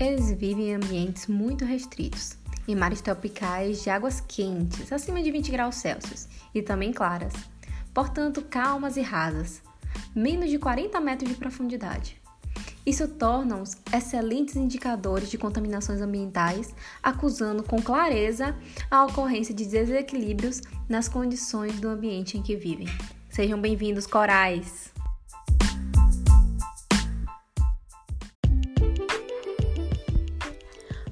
Eles vivem em ambientes muito restritos, em mares tropicais de águas quentes, acima de 20 graus Celsius, e também claras, portanto calmas e rasas, menos de 40 metros de profundidade. Isso torna-os excelentes indicadores de contaminações ambientais, acusando com clareza a ocorrência de desequilíbrios nas condições do ambiente em que vivem. Sejam bem-vindos, corais!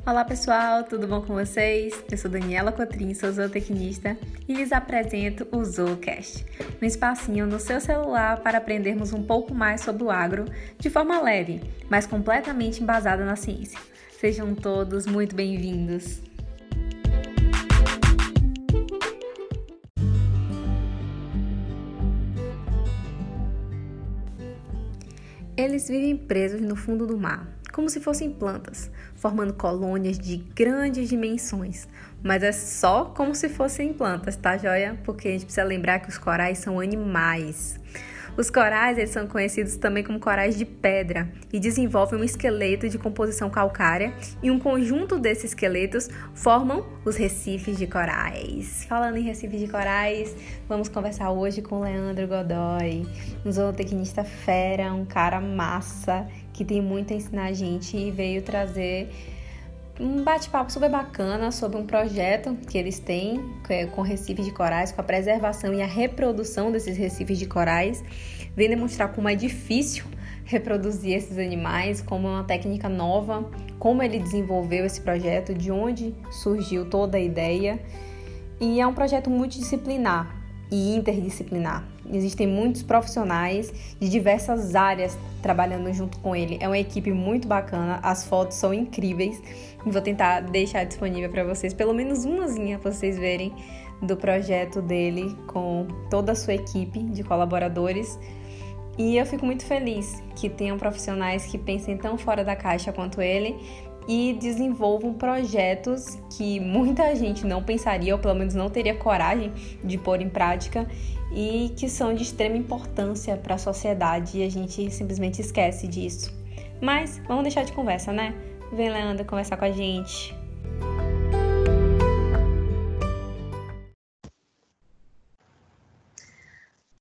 Olá pessoal, tudo bom com vocês? Eu sou Daniela Cotrim, sou zootecnista e lhes apresento o ZooCast, um espacinho no seu celular para aprendermos um pouco mais sobre o agro de forma leve, mas completamente embasada na ciência. Sejam todos muito bem-vindos! Eles vivem presos no fundo do mar, como se fossem plantas, formando colônias de grandes dimensões. Mas é só como se fossem plantas, tá joia? Porque a gente precisa lembrar que os corais são animais. Os corais eles são conhecidos também como corais de pedra e desenvolvem um esqueleto de composição calcária e um conjunto desses esqueletos formam os recifes de corais. Falando em recifes de corais, vamos conversar hoje com Leandro Godoy, um zootecnista fera, um cara massa que tem muito a ensinar a gente e veio trazer um bate-papo super bacana sobre um projeto que eles têm é com recifes de corais, com a preservação e a reprodução desses recifes de corais. Vem demonstrar como é difícil reproduzir esses animais, como é uma técnica nova, como ele desenvolveu esse projeto, de onde surgiu toda a ideia. E é um projeto multidisciplinar e interdisciplinar. Existem muitos profissionais de diversas áreas trabalhando junto com ele. É uma equipe muito bacana, as fotos são incríveis. Vou tentar deixar disponível para vocês, pelo menos umazinha para vocês verem do projeto dele com toda a sua equipe de colaboradores. E eu fico muito feliz que tenham profissionais que pensem tão fora da caixa quanto ele e desenvolvam projetos que muita gente não pensaria, ou pelo menos não teria coragem de pôr em prática, e que são de extrema importância para a sociedade e a gente simplesmente esquece disso. Mas vamos deixar de conversa, né? Vem, Leandro, conversar com a gente.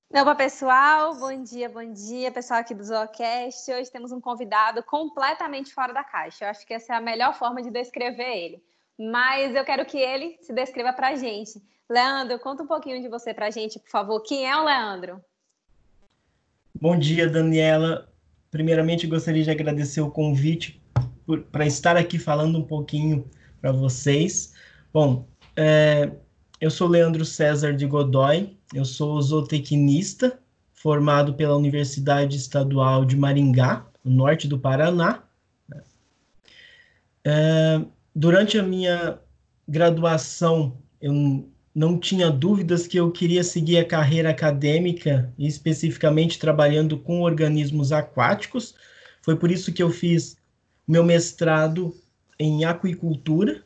Opa, pessoal, bom dia, bom dia, pessoal aqui do Zoocast. Hoje temos um convidado completamente fora da caixa. Eu acho que essa é a melhor forma de descrever ele. Mas eu quero que ele se descreva para a gente. Leandro, conta um pouquinho de você para a gente, por favor. Quem é o Leandro? Bom dia, Daniela. Primeiramente, gostaria de agradecer o convite para estar aqui falando um pouquinho para vocês. Bom, é, eu sou Leandro César de Godoy, eu sou zootecnista, formado pela Universidade Estadual de Maringá, no norte do Paraná. É, durante a minha graduação, eu não tinha dúvidas que eu queria seguir a carreira acadêmica, especificamente trabalhando com organismos aquáticos. Foi por isso que eu fiz meu mestrado em aquicultura.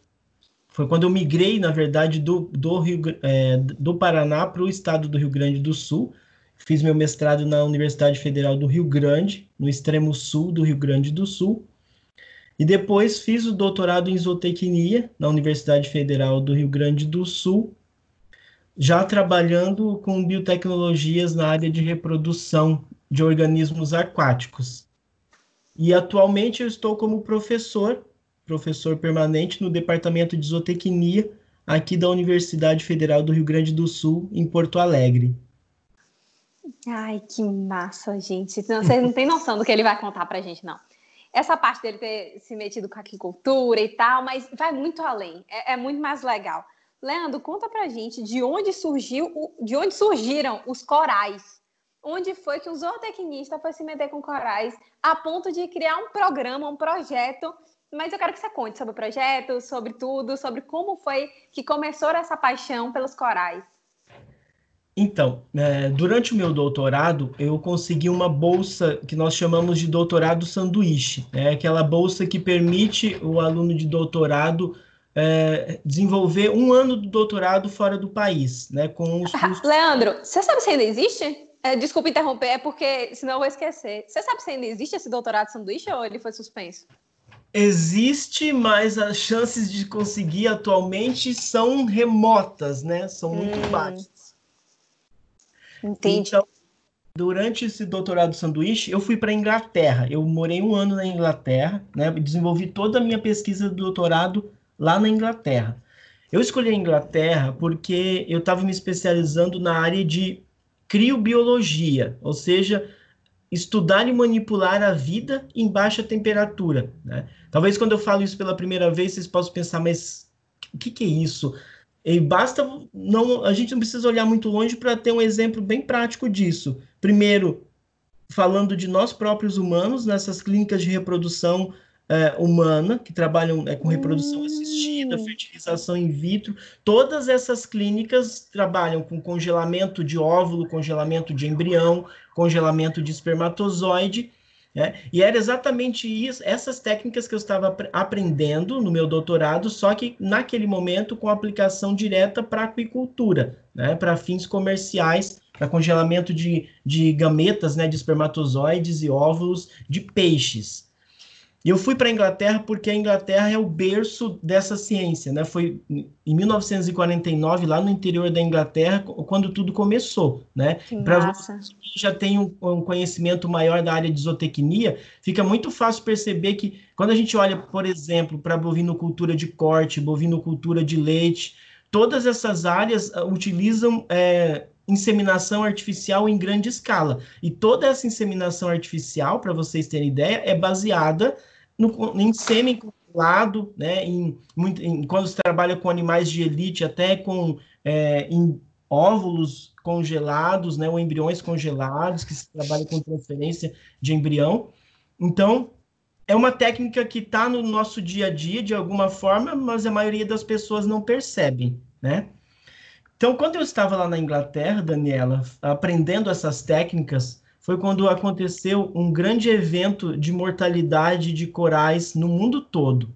Foi quando eu migrei, na verdade, do, do, Rio, é, do Paraná para o estado do Rio Grande do Sul. Fiz meu mestrado na Universidade Federal do Rio Grande, no extremo sul do Rio Grande do Sul. E depois fiz o doutorado em zootecnia na Universidade Federal do Rio Grande do Sul, já trabalhando com biotecnologias na área de reprodução de organismos aquáticos. E atualmente eu estou como professor, professor permanente no Departamento de Zootecnia aqui da Universidade Federal do Rio Grande do Sul, em Porto Alegre. Ai, que massa, gente. Vocês não têm noção do que ele vai contar pra gente, não. Essa parte dele ter se metido com a agricultura e tal, mas vai muito além. É, é muito mais legal. Leandro, conta pra gente de onde surgiu, de onde surgiram os corais. Onde foi que um zootecnista foi se meter com corais a ponto de criar um programa, um projeto. Mas eu quero que você conte sobre o projeto, sobre tudo, sobre como foi que começou essa paixão pelos corais. Então, é, durante o meu doutorado, eu consegui uma bolsa que nós chamamos de doutorado sanduíche. É né? aquela bolsa que permite o aluno de doutorado é, desenvolver um ano do doutorado fora do país, né? Com os custos... Leandro, você sabe se ainda existe? É, desculpa interromper, é porque senão eu vou esquecer. Você sabe se ainda existe esse doutorado sanduíche ou ele foi suspenso? Existe, mas as chances de conseguir atualmente são remotas, né? São muito hum. baixas. Entendi. Então, durante esse doutorado sanduíche, eu fui para a Inglaterra. Eu morei um ano na Inglaterra, né? Desenvolvi toda a minha pesquisa do doutorado lá na Inglaterra. Eu escolhi a Inglaterra porque eu estava me especializando na área de criobiologia, ou seja, estudar e manipular a vida em baixa temperatura. Né? Talvez quando eu falo isso pela primeira vez, vocês possam pensar, mas o que, que é isso? E basta não, a gente não precisa olhar muito longe para ter um exemplo bem prático disso. Primeiro, falando de nós próprios humanos nessas clínicas de reprodução é, humana, que trabalham é, com reprodução assistida, hum. fertilização in vitro. Todas essas clínicas trabalham com congelamento de óvulo, congelamento de embrião, congelamento de espermatozoide. Né? E era exatamente isso, essas técnicas que eu estava aprendendo no meu doutorado, só que naquele momento com aplicação direta para aquicultura, né? para fins comerciais, para congelamento de, de gametas, né? de espermatozoides e óvulos de peixes. E eu fui para a Inglaterra porque a Inglaterra é o berço dessa ciência, né? Foi em 1949, lá no interior da Inglaterra, quando tudo começou, né? Para você que já tem um, um, conhecimento maior da área de zootecnia, fica muito fácil perceber que quando a gente olha, por exemplo, para bovinocultura de corte, bovinocultura de leite, todas essas áreas uh, utilizam é, inseminação artificial em grande escala. E toda essa inseminação artificial, para vocês terem ideia, é baseada no, em sêmen controlado, né, em, em, quando se trabalha com animais de elite, até com é, em óvulos congelados, né, ou embriões congelados, que se trabalha com transferência de embrião. Então, é uma técnica que está no nosso dia a dia, de alguma forma, mas a maioria das pessoas não percebem, né? Então, quando eu estava lá na Inglaterra, Daniela, aprendendo essas técnicas, foi quando aconteceu um grande evento de mortalidade de corais no mundo todo.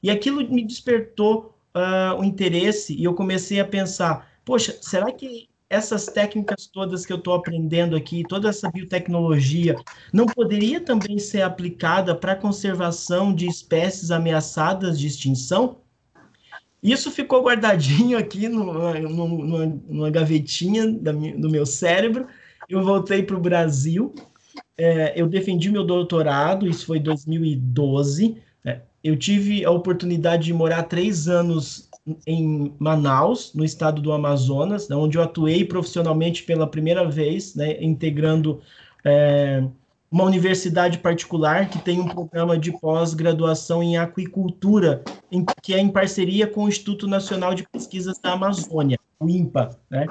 E aquilo me despertou uh, o interesse e eu comecei a pensar: poxa, será que essas técnicas todas que eu estou aprendendo aqui, toda essa biotecnologia, não poderia também ser aplicada para a conservação de espécies ameaçadas de extinção? Isso ficou guardadinho aqui numa, numa, numa gavetinha da, do meu cérebro eu voltei para o Brasil, é, eu defendi meu doutorado, isso foi em 2012. É, eu tive a oportunidade de morar três anos em Manaus, no estado do Amazonas, onde eu atuei profissionalmente pela primeira vez, né, integrando é, uma universidade particular que tem um programa de pós-graduação em aquicultura, em, que é em parceria com o Instituto Nacional de Pesquisas da Amazônia, o INPA, né?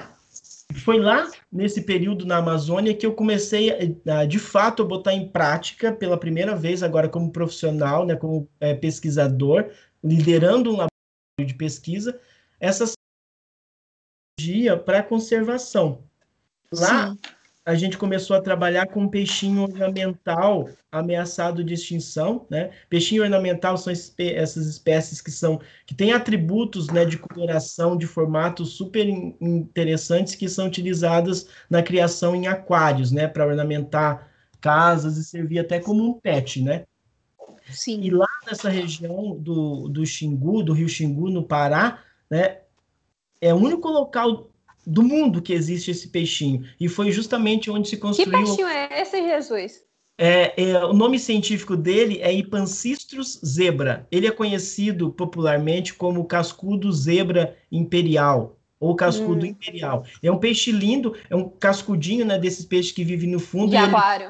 foi lá nesse período na Amazônia que eu comecei a, de fato a botar em prática pela primeira vez agora como profissional, né, como é, pesquisador, liderando um laboratório de pesquisa, essa dia para conservação. Lá Sim a gente começou a trabalhar com peixinho ornamental ameaçado de extinção, né? Peixinho ornamental são espé essas espécies que são que têm atributos, né, de coloração, de formato super interessantes que são utilizadas na criação em aquários, né, para ornamentar casas e servir até como um pet, né? Sim. E lá nessa região do, do Xingu, do Rio Xingu, no Pará, né, é o único local do mundo que existe esse peixinho. E foi justamente onde se construiu. Que peixinho é esse, Jesus? É, é, o nome científico dele é Ipancistrus zebra. Ele é conhecido popularmente como cascudo zebra imperial ou cascudo hum. imperial. É um peixe lindo, é um cascudinho, né, desses peixes que vivem no fundo. De aquário.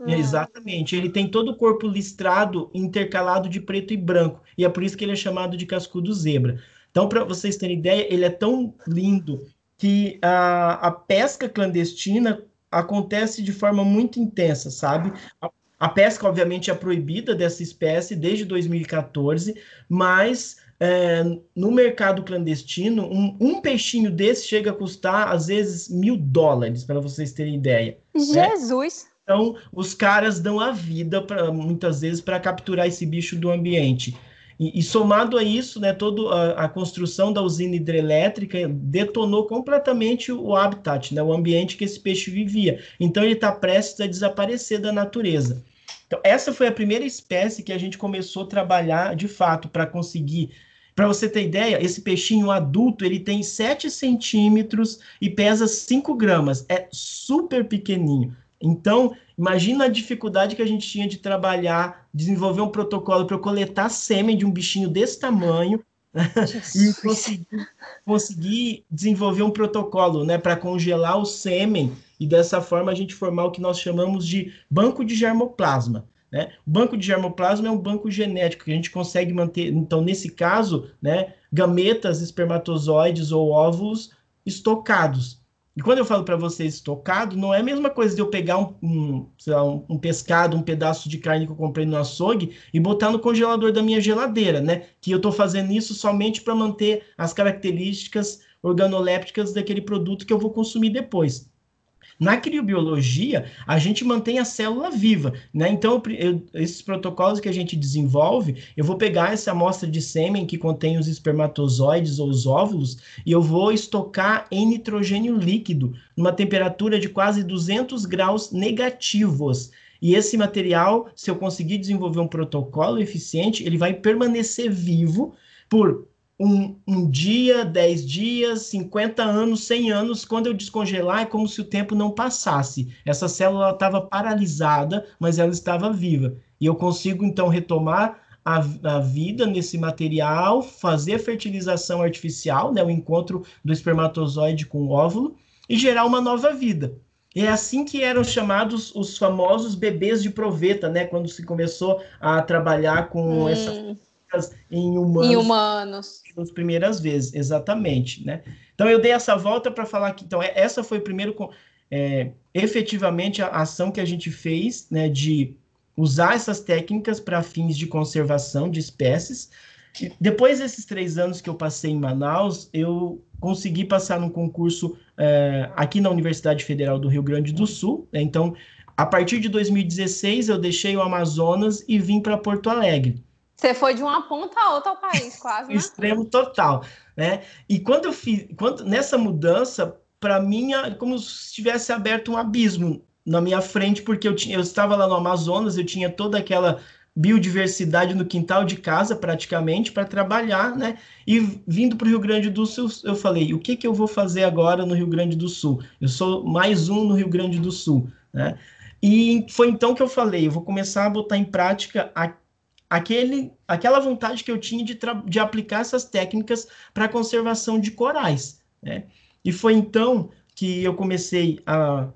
Ele... Hum. Exatamente. Ele tem todo o corpo listrado, intercalado de preto e branco. E é por isso que ele é chamado de cascudo zebra. Então, para vocês terem ideia, ele é tão lindo que a, a pesca clandestina acontece de forma muito intensa, sabe? A, a pesca, obviamente, é proibida dessa espécie desde 2014, mas é, no mercado clandestino, um, um, peixinho desse chega a custar, às vezes, mil dólares, para vocês terem ideia. Né? Jesus! Né? Então, os caras dão a vida, pra, muitas vezes, para capturar esse bicho do ambiente. E, e, somado a isso, né, toda a, construção da usina hidrelétrica detonou completamente o habitat, né, o ambiente que esse peixe vivia. Então ele está prestes a desaparecer da natureza. Então, essa foi a primeira espécie que a gente começou a trabalhar de fato para conseguir. Para você ter ideia, esse peixinho adulto ele tem 7 centímetros e pesa 5 gramas. É super pequenininho. Então, imagina a dificuldade que a gente tinha de trabalhar, desenvolver um protocolo para coletar sêmen de um bichinho desse tamanho e conseguir, conseguir, desenvolver um protocolo né, para congelar o sêmen e dessa forma a gente formar o que nós chamamos de banco de germoplasma. Né? O banco de germoplasma é um banco genético que a gente consegue manter, então, nesse caso, né, gametas, espermatozoides ou óvulos estocados. E quando eu falo para vocês estocado, não é a mesma coisa de eu pegar um, um, lá, um, um, pescado, um pedaço de carne que eu comprei no açougue e botar no congelador da minha geladeira, né? Que eu estou fazendo isso somente para manter as características organolépticas daquele produto que eu vou consumir depois. Na criobiologia, a gente mantém a célula viva, né? Então, eu, esses protocolos que a gente desenvolve, eu vou pegar essa amostra de sêmen que contém os espermatozoides ou os óvulos e eu vou estocar em nitrogênio líquido, numa temperatura de quase 200 graus negativos. E esse material, se eu conseguir desenvolver um protocolo eficiente, ele vai permanecer vivo por um, um, dia, 10 dias, 50 anos, 100 anos, quando eu descongelar, é como se o tempo não passasse. Essa célula estava paralisada, mas ela estava viva. E eu consigo, então, retomar a, a, vida nesse material, fazer a fertilização artificial, né, o encontro do espermatozoide com o óvulo, e gerar uma nova vida. É assim que eram chamados os famosos bebês de proveta, né? Quando se começou a trabalhar com hum. essa em humanos. Em humanos. As primeiras vezes, exatamente, né? Então eu dei essa volta para falar que então é, essa foi o primeiro é, efetivamente a ação que a gente fez, né, de usar essas técnicas para fins de conservação de espécies. Depois desses três anos que eu passei em Manaus, eu consegui passar num concurso é, aqui na Universidade Federal do Rio Grande do Sul. Né? Então, a partir de 2016, eu deixei o Amazonas e vim para Porto Alegre. Você foi de uma ponta a outra ao país, quase. Né? Extremo total, né? E quando eu fiz, quando, nessa mudança, para mim, é como se tivesse aberto um abismo na minha frente, porque eu, tinha, eu estava lá no Amazonas, eu tinha toda aquela biodiversidade no quintal de casa, praticamente, para trabalhar, né? E vindo para o Rio Grande do Sul, eu falei: o que, que eu vou fazer agora no Rio Grande do Sul? Eu sou mais um no Rio Grande do Sul, né? E foi então que eu falei: eu vou começar a botar em prática a aquele, aquela vontade que eu tinha de, de aplicar essas técnicas para conservação de corais. Né? E foi então que eu comecei a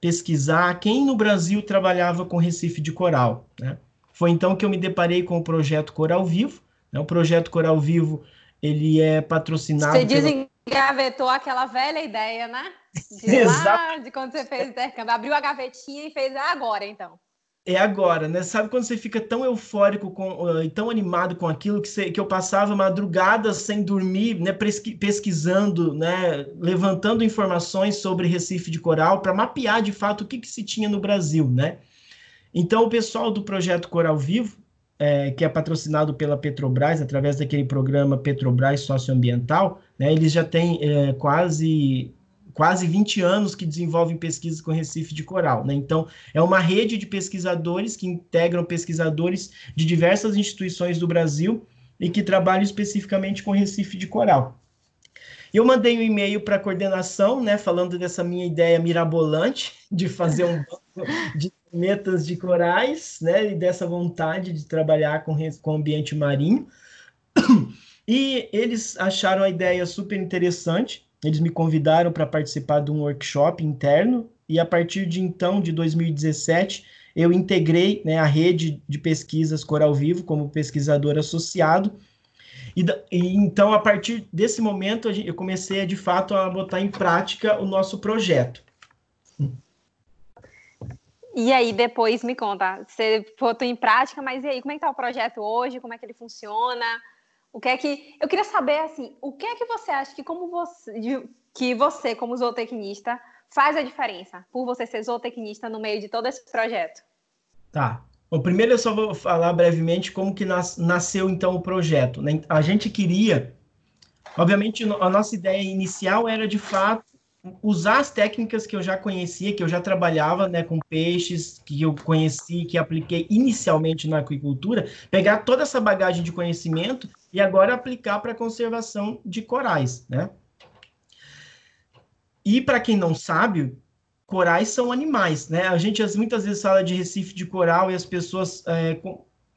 pesquisar quem no Brasil trabalhava com recife de coral. Né? Foi então que eu me deparei com o projeto Coral Vivo. Né? O projeto Coral Vivo ele é patrocinado. Você desengavetou pela... aquela velha ideia, né? De lá, de quando você fez intercâmbio, abriu a gavetinha e fez ah, agora, então é agora, né? Sabe quando você fica tão eufórico com, e uh, tão animado com aquilo que, você, que eu passava madrugadas sem dormir, né? Pesquisando, né? Levantando informações sobre Recife de Coral para mapear de fato o que, que se tinha no Brasil, né? Então, o pessoal do projeto Coral Vivo, é, que é patrocinado pela Petrobras, através daquele programa Petrobras Socioambiental, né? Eles já têm é, quase quase 20 anos que desenvolvem pesquisas com Recife de Coral. Né? Então, é uma rede de pesquisadores que integram pesquisadores de diversas instituições do Brasil e que trabalham especificamente com Recife de Coral. Eu mandei um e-mail para a coordenação, né, falando dessa minha ideia mirabolante de fazer um banco de metas de corais, né, e dessa vontade de trabalhar com, com ambiente marinho. E eles acharam a ideia super interessante eles me convidaram para participar de um workshop interno e a partir de então, de 2017, eu integrei né, a rede de pesquisas Coral Vivo como pesquisador associado. E, e, então, a partir desse momento, eu comecei de fato a botar em prática o nosso projeto. E aí, depois me conta, você botou em prática, mas e aí, como é que está o projeto hoje? Como é que ele funciona? O que é que eu queria saber assim, o que é que você acha que como você que você como zootecnista faz a diferença por você ser zootecnista no meio de todo esse projeto? Tá. Bom, primeiro eu só vou falar brevemente como que nas, nasceu então o projeto. Né? A gente queria, obviamente, a nossa ideia inicial era de fato usar as técnicas que eu já conhecia, que eu já trabalhava né, com peixes, que eu conheci, que apliquei inicialmente na aquicultura, pegar toda essa bagagem de conhecimento e agora aplicar para conservação de corais, né? E para quem não sabe, corais são animais, né? A gente muitas vezes fala de recife de coral e as pessoas é,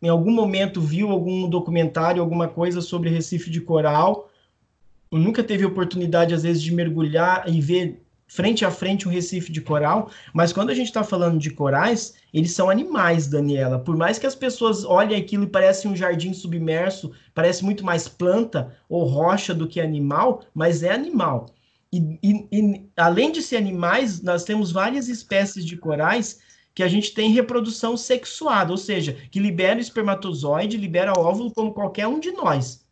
em algum momento viu algum documentário, alguma coisa sobre recife de coral nunca teve oportunidade, às vezes, de mergulhar e ver frente a frente um recife de coral, mas quando a gente está falando de corais, eles são animais, Daniela. Por mais que as pessoas olhem aquilo e parece um jardim submerso, parece muito mais planta ou rocha do que animal, mas é animal. E, e, e além de ser animais, nós temos várias espécies de corais que a gente tem reprodução sexuada, ou seja, que libera espermatozoide, libera óvulo como qualquer um de nós.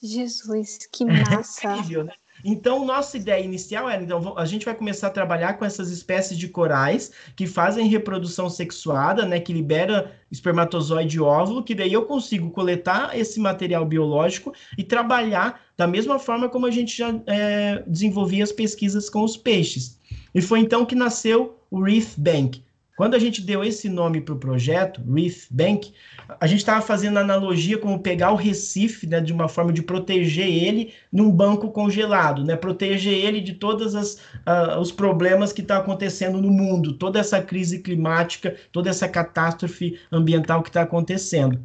Jesus, que massa! É incrível, né? Então, nossa ideia inicial era, então, a gente vai começar a trabalhar com essas espécies de corais que fazem reprodução sexuada, né, que libera espermatozoide e óvulo, que daí eu consigo coletar esse material biológico e trabalhar da mesma forma como a gente já é, desenvolvia as pesquisas com os peixes. E foi então que nasceu o Reef Bank, quando a gente deu esse nome para o projeto, Reef Bank, a gente estava fazendo analogia como pegar o Recife, né, de uma forma de proteger ele num banco congelado, né, proteger ele de todos uh, os problemas que estão tá acontecendo no mundo, toda essa crise climática, toda essa catástrofe ambiental que está acontecendo.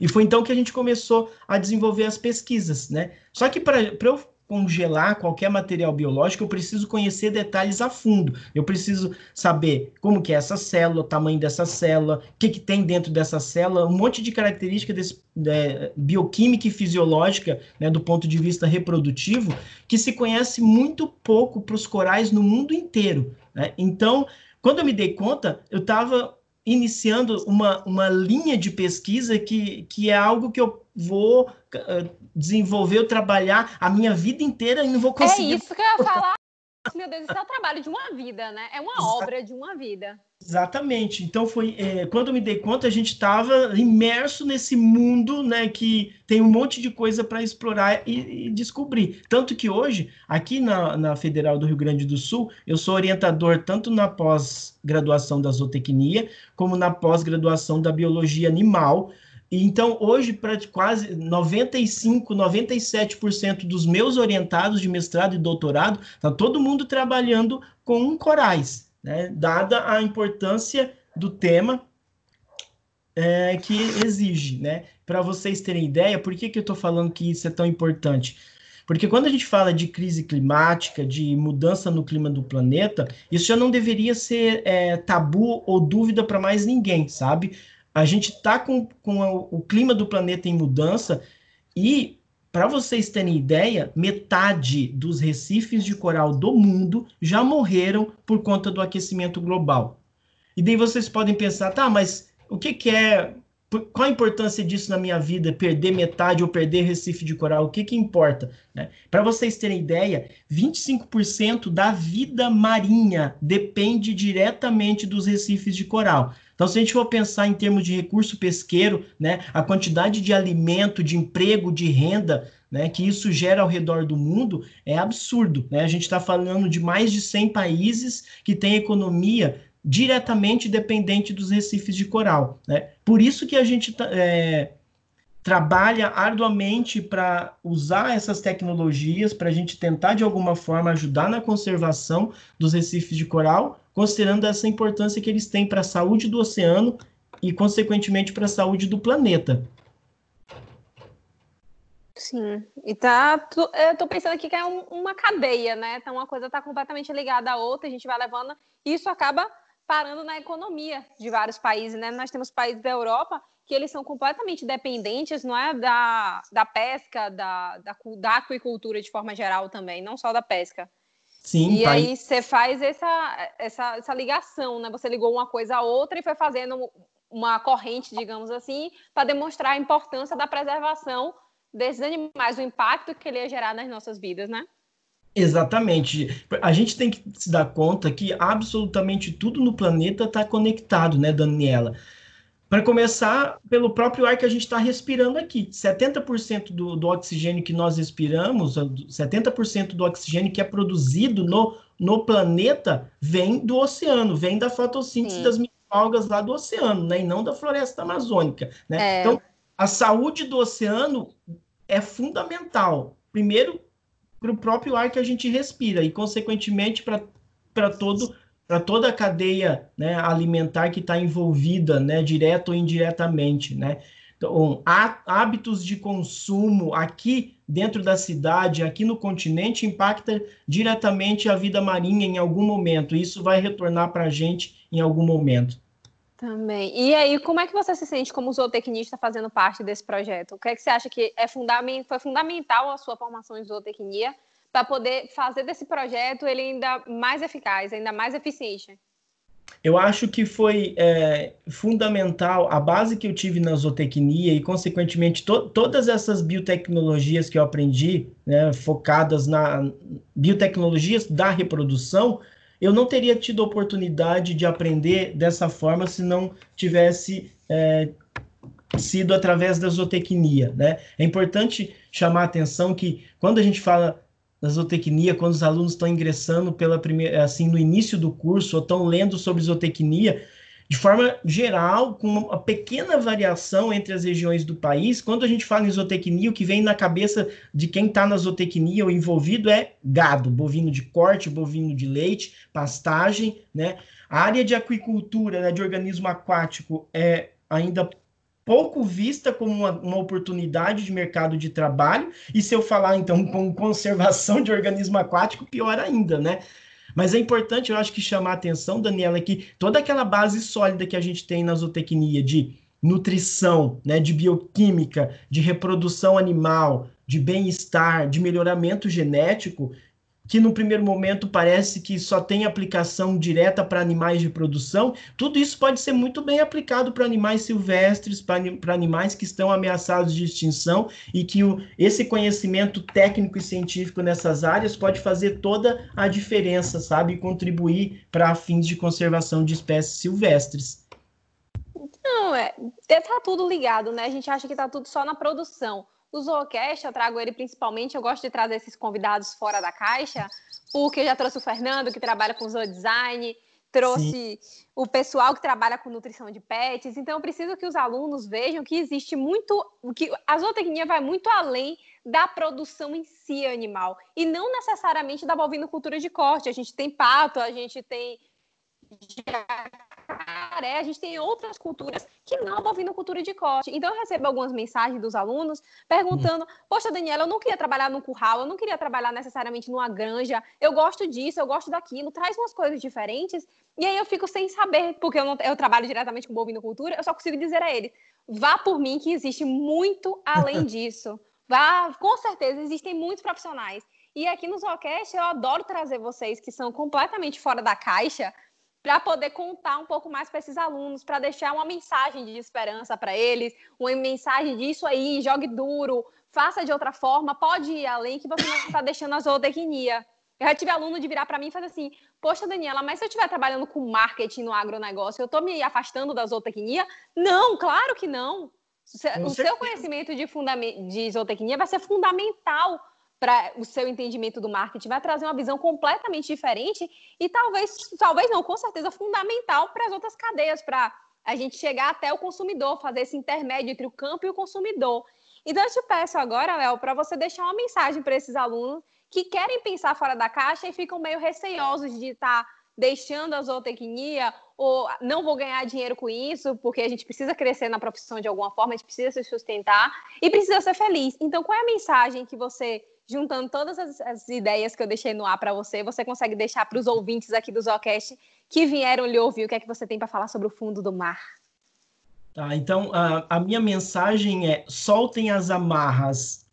E foi então que a gente começou a desenvolver as pesquisas, né? Só que para eu congelar qualquer material biológico, eu preciso conhecer detalhes a fundo. Eu preciso saber como que é essa célula, o tamanho dessa célula, o que, que tem dentro dessa célula, um monte de características desse, é, bioquímica e fisiológica, né, do ponto de vista reprodutivo, que se conhece muito pouco para os corais no mundo inteiro. Né? Então, quando eu me dei conta, eu estava iniciando uma, uma linha de pesquisa que, que é algo que eu vou uh, desenvolver, eu trabalhar a minha vida inteira e não vou conseguir. É isso que eu ia falar. Meu Deus, isso é o trabalho de uma vida, né? É uma obra de uma vida. Exatamente. Então foi é, quando eu me dei conta, a gente estava imerso nesse mundo, né, que tem um monte de coisa para explorar e, e, descobrir. Tanto que hoje, aqui na, na Federal do Rio Grande do Sul, eu sou orientador tanto na pós-graduação da zootecnia como na pós-graduação da biologia animal. Então, hoje, para quase 95, 97% dos meus orientados de mestrado e doutorado, está todo mundo trabalhando com corais, né? dada a importância do tema é, que exige. Né? Para vocês terem ideia, por que, que eu estou falando que isso é tão importante? Porque quando a gente fala de crise climática, de mudança no clima do planeta, isso já não deveria ser é, tabu ou dúvida para mais ninguém, sabe? A gente está com, com o, clima do planeta em mudança e, para vocês terem ideia, metade dos recifes de coral do mundo já morreram por conta do aquecimento global. E daí vocês podem pensar, tá, mas o que, que é qual a importância disso na minha vida? Perder metade ou perder Recife de Coral? O que, que importa? Né? Para vocês terem ideia, 25% da vida marinha depende diretamente dos recifes de coral. Então, se a gente for pensar em termos de recurso pesqueiro, né, a quantidade de alimento, de emprego, de renda né, que isso gera ao redor do mundo é absurdo. Né? A gente está falando de mais de 100 países que têm economia diretamente dependente dos recifes de coral. Né? Por isso que a gente é, trabalha arduamente para usar essas tecnologias, para a gente tentar de alguma forma ajudar na conservação dos recifes de coral, considerando essa importância que eles têm para a saúde do oceano e, consequentemente, para a saúde do planeta. Sim, e tá. Eu tô pensando aqui que é um, uma cadeia, né? Então uma coisa tá completamente ligada à outra, a gente vai levando, e isso acaba parando na economia de vários países, né? Nós temos países da Europa que eles são completamente dependentes, não é, da, da pesca, da, da, da aquicultura de forma geral também, não só da pesca. Sim, e pai. aí você faz essa, essa, essa ligação, né? Você ligou uma coisa a outra e foi fazendo uma corrente, digamos assim, para demonstrar a importância da preservação desses animais, o impacto que ele ia gerar nas nossas vidas, né? Exatamente. A gente tem que se dar conta que absolutamente tudo no planeta está conectado, né, Daniela? Para começar, pelo próprio ar que a gente está respirando aqui. 70% do, do oxigênio que nós respiramos, 70% do oxigênio que é produzido no, no planeta vem do oceano, vem da fotossíntese Sim. das algas lá do oceano, né? E não da floresta amazônica, né? É. Então, a saúde do oceano é fundamental. Primeiro, para o próprio ar que a gente respira e, consequentemente, para todo para toda a cadeia né, alimentar que está envolvida, né, direto ou indiretamente, né? Então, hábitos de consumo aqui dentro da cidade, aqui no continente, impacta diretamente a vida marinha em algum momento. Isso vai retornar para a gente em algum momento. Também. E aí, como é que você se sente como zootecnista fazendo parte desse projeto? O que é que você acha que é fundament... foi fundamental a sua formação em zootecnia para poder fazer desse projeto ele ainda mais eficaz, ainda mais eficiente? Eu acho que foi é, fundamental a base que eu tive na zootecnia e, consequentemente, to todas essas biotecnologias que eu aprendi, né, focadas na biotecnologias da reprodução, eu não teria tido oportunidade de aprender dessa forma se não tivesse é, sido através da zootecnia, né? É importante chamar a atenção que quando a gente fala da zootecnia, quando os alunos estão ingressando pela primeira, assim, no início do curso ou estão lendo sobre zootecnia, de forma geral, com uma pequena variação entre as regiões do país, quando a gente fala em zootecnia, o que vem na cabeça de quem está na zootecnia ou envolvido é gado, bovino de corte, bovino de leite, pastagem, né? A área de aquicultura, né, de organismo aquático, é ainda pouco vista como uma, uma, oportunidade de mercado de trabalho, e se eu falar então com conservação de organismo aquático, pior ainda, né? Mas é importante, eu acho que chamar a atenção, Daniela, que toda aquela base sólida que a gente tem na zootecnia de nutrição, né, de bioquímica, de reprodução animal, de bem-estar, de melhoramento genético, que no primeiro momento parece que só tem aplicação direta para animais de produção, tudo isso pode ser muito bem aplicado para animais silvestres, para animais que estão ameaçados de extinção e que o, esse conhecimento técnico e científico nessas áreas pode fazer toda a diferença, sabe? E contribuir para fins de conservação de espécies silvestres. Não, é, tá tudo ligado, né? A gente acha que tá tudo só na produção. O Zoocast, eu trago ele principalmente, eu gosto de trazer esses convidados fora da caixa, porque eu já trouxe o Fernando, que trabalha com zoodesign, trouxe Sim. o pessoal que trabalha com nutrição de pets. Então, eu preciso que os alunos vejam que existe muito, que a zootecnia vai muito além da produção em si animal e não necessariamente da bovinocultura de corte. A gente tem pato, a gente tem jacaré, a gente tem outras culturas que não a bovinocultura de corte. Então, eu recebo algumas mensagens dos alunos perguntando: Poxa, Daniela, eu não queria trabalhar num curral, eu não queria trabalhar necessariamente numa granja, eu gosto disso, eu gosto daquilo, traz umas coisas diferentes. E aí eu fico sem saber, porque eu, não, eu trabalho diretamente com bovinocultura, eu só consigo dizer a ele: vá por mim, que existe muito além disso. Vá, com certeza, existem muitos profissionais. E aqui no Zoocast eu adoro trazer vocês que são completamente fora da caixa para poder contar um pouco mais para esses alunos, para deixar uma mensagem de esperança para eles, uma mensagem disso aí, jogue duro, faça de outra forma, pode ir além que você não está deixando a zootecnia. Eu já tive aluno de virar para mim e fazer assim: Poxa, Daniela, mas se eu estiver trabalhando com marketing no agronegócio, eu estou me afastando da zootecnia? Não, claro que não. O seu conhecimento de, de zootecnia vai ser fundamental para o seu entendimento do marketing, vai trazer uma visão completamente diferente e talvez, talvez não, com certeza fundamental para as outras cadeias, para a gente chegar até o consumidor, fazer esse intermédio entre o campo e o consumidor. Então, eu te peço agora, Léo, para você deixar uma mensagem para esses alunos que querem pensar fora da caixa e ficam meio receosos de estar tá deixando a zootecnia ou não vou ganhar dinheiro com isso, porque a gente precisa crescer na profissão de alguma forma, a gente precisa se sustentar e precisa ser feliz. Então, qual é a mensagem que você juntando todas as, as, ideias que eu deixei no ar para você, você consegue deixar para os ouvintes aqui do Zocast que vieram lhe ouvir o que é que você tem para falar sobre o fundo do mar. Tá, então a, a minha mensagem é: soltem as amarras,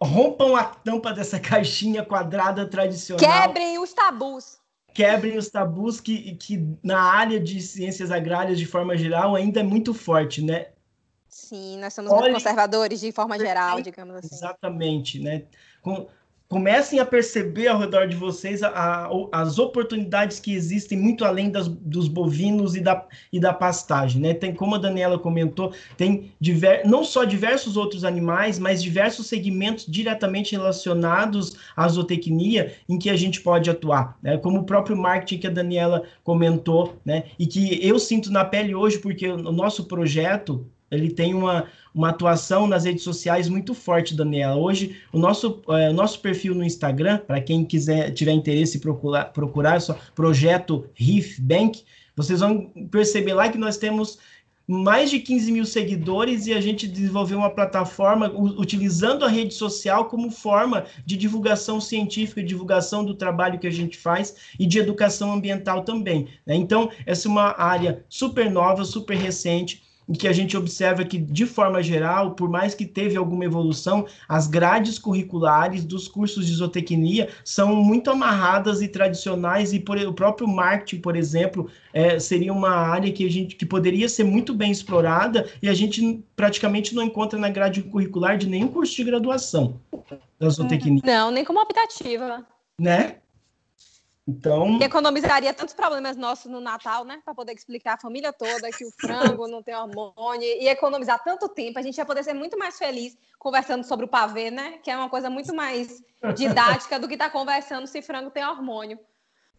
rompam a tampa dessa caixinha quadrada tradicional. Quebrem os tabus. Quebrem os tabus que, que na área de ciências agrárias, de forma geral, ainda é muito forte, né? Sim, nós somos Olhe, muito conservadores de forma geral, digamos assim. Exatamente, né? Com, comecem a perceber ao redor de vocês a, a, as oportunidades que existem muito além das, dos bovinos e da, e da pastagem, né? Tem, como a Daniela comentou, tem diver, não só diversos outros animais, mas diversos segmentos diretamente relacionados à zootecnia em que a gente pode atuar, né? Como o próprio marketing que a Daniela comentou, né? E que eu sinto na pele hoje, porque o nosso projeto, ele tem uma, uma atuação nas redes sociais muito forte, Daniela. Hoje, o nosso, é, o nosso perfil no Instagram, para quem quiser tiver interesse procurar, procurar só projeto Riff Bank, vocês vão perceber lá que nós temos mais de 15 mil seguidores e a gente desenvolveu uma plataforma utilizando a rede social como forma de divulgação científica, divulgação do trabalho que a gente faz e de educação ambiental também. Né? Então, essa é uma área super nova, super recente em que a gente observa que, de forma geral, por mais que teve alguma evolução, as grades curriculares dos cursos de zootecnia são muito amarradas e tradicionais, e por, o próprio marketing, por exemplo, é, seria uma área que a gente que poderia ser muito bem explorada e a gente praticamente não encontra na grade curricular de nenhum curso de graduação da zootecnia. Não, nem como optativa. Né? Então. E economizaria tantos problemas nossos no Natal, né? Para poder explicar a família toda que o frango não tem hormônio e economizar tanto tempo. A gente ia poder ser muito mais feliz conversando sobre o pavê, né? Que é uma coisa muito mais didática do que estar tá conversando se frango tem hormônio.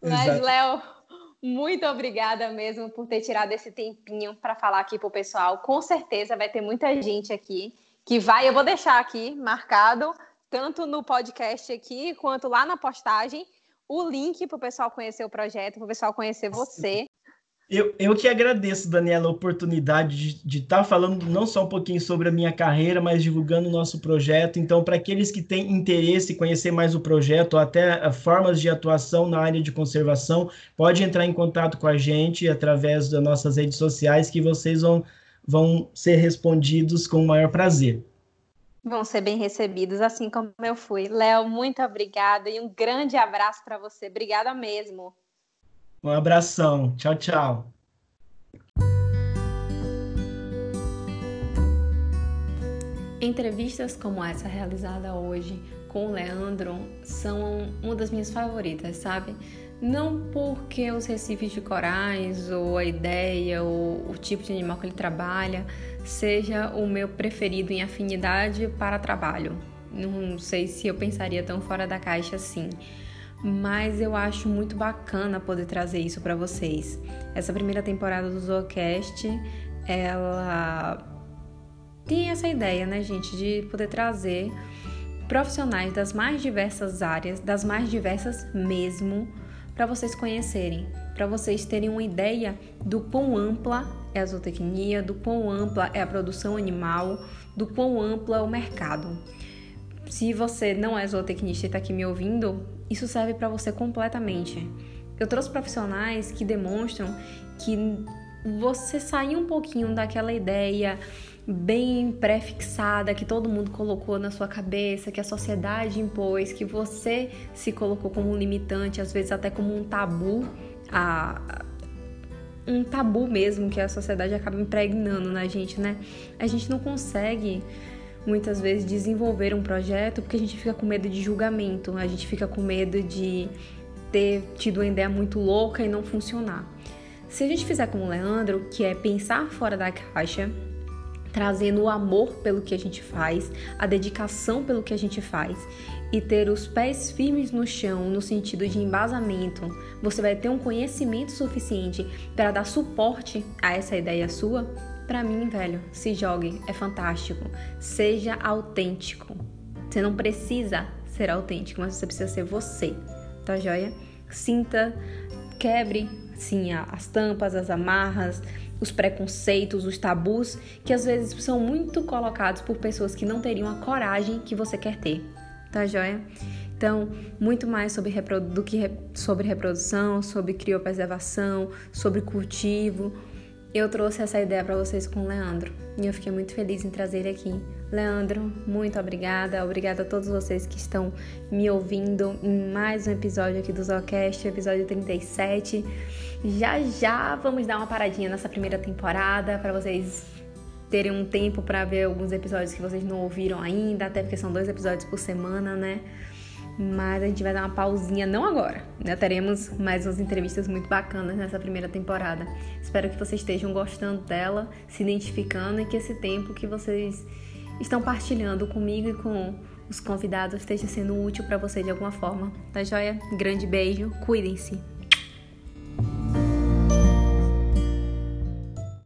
Mas, Léo, muito obrigada mesmo por ter tirado esse tempinho para falar aqui para o pessoal. Com certeza vai ter muita gente aqui que vai. Eu vou deixar aqui marcado, tanto no podcast aqui quanto lá na postagem o link para o pessoal conhecer o projeto, para o pessoal conhecer você. Eu, eu que agradeço, Daniela, a oportunidade de estar tá falando não só um pouquinho sobre a minha carreira, mas divulgando o nosso projeto. Então, para aqueles que têm interesse em conhecer mais o projeto, ou até eh, formas de atuação na área de conservação, pode entrar em contato com a gente através das nossas redes sociais, que vocês vão, vão ser respondidos com o maior prazer vão ser bem recebidos, assim como eu fui. Léo, muito obrigada e um grande abraço para você. Obrigada mesmo. Um abração. Tchau, tchau. Entrevistas como essa realizada hoje com o Leandro são uma das minhas favoritas, sabe? Não porque os recifes de corais, ou a ideia, ou o tipo de animal que ele trabalha, seja o meu preferido em afinidade para trabalho. Não sei se eu pensaria tão fora da caixa assim, mas eu acho muito bacana poder trazer isso para vocês. Essa primeira temporada do Zoocast, ela tem essa ideia, né, gente, de poder trazer profissionais das mais diversas áreas, das mais diversas mesmo para vocês conhecerem, para vocês terem uma ideia do quão ampla é a zootecnia, do quão ampla é a produção animal, do quão ampla é o mercado. Se você não é zootecnista e está aqui me ouvindo, isso serve para você completamente. Eu trouxe profissionais que demonstram que você sair um pouquinho daquela ideia bem pré-fixada que todo mundo colocou na sua cabeça, que a sociedade impôs, que você se colocou como um limitante, às vezes até como um tabu, a, um tabu mesmo que a sociedade acaba impregnando na gente, né? A gente não consegue muitas vezes desenvolver um projeto porque a gente fica com medo de julgamento, a gente fica com medo de ter tido uma ideia muito louca e não funcionar. Se a gente fizer como o Leandro, que é pensar fora da caixa, trazendo o amor pelo que a gente faz, a dedicação pelo que a gente faz e ter os pés firmes no chão no sentido de embasamento, você vai ter um conhecimento suficiente para dar suporte a essa ideia sua. Para mim, velho, se jogue, é fantástico. Seja autêntico. Você não precisa ser autêntico, mas você precisa ser você, tá joia? Sinta, quebre sim as tampas, as amarras, os preconceitos, os tabus que às vezes são muito colocados por pessoas que não teriam a coragem que você quer ter. Tá joia? Então, muito mais sobre do que sobre reprodução, sobre criopreservação, sobre cultivo. Eu trouxe essa ideia para vocês com o Leandro e eu fiquei muito feliz em trazer ele aqui. Leandro, muito obrigada. Obrigada a todos vocês que estão me ouvindo em mais um episódio aqui do Zocast, episódio 37. Já já vamos dar uma paradinha nessa primeira temporada para vocês terem um tempo para ver alguns episódios que vocês não ouviram ainda, até porque são dois episódios por semana, né? Mas a gente vai dar uma pausinha, não agora. Né? Teremos mais umas entrevistas muito bacanas nessa primeira temporada. Espero que vocês estejam gostando dela, se identificando e que esse tempo que vocês estão partilhando comigo e com os convidados esteja sendo útil para você de alguma forma. Tá joia? Grande beijo, cuidem-se.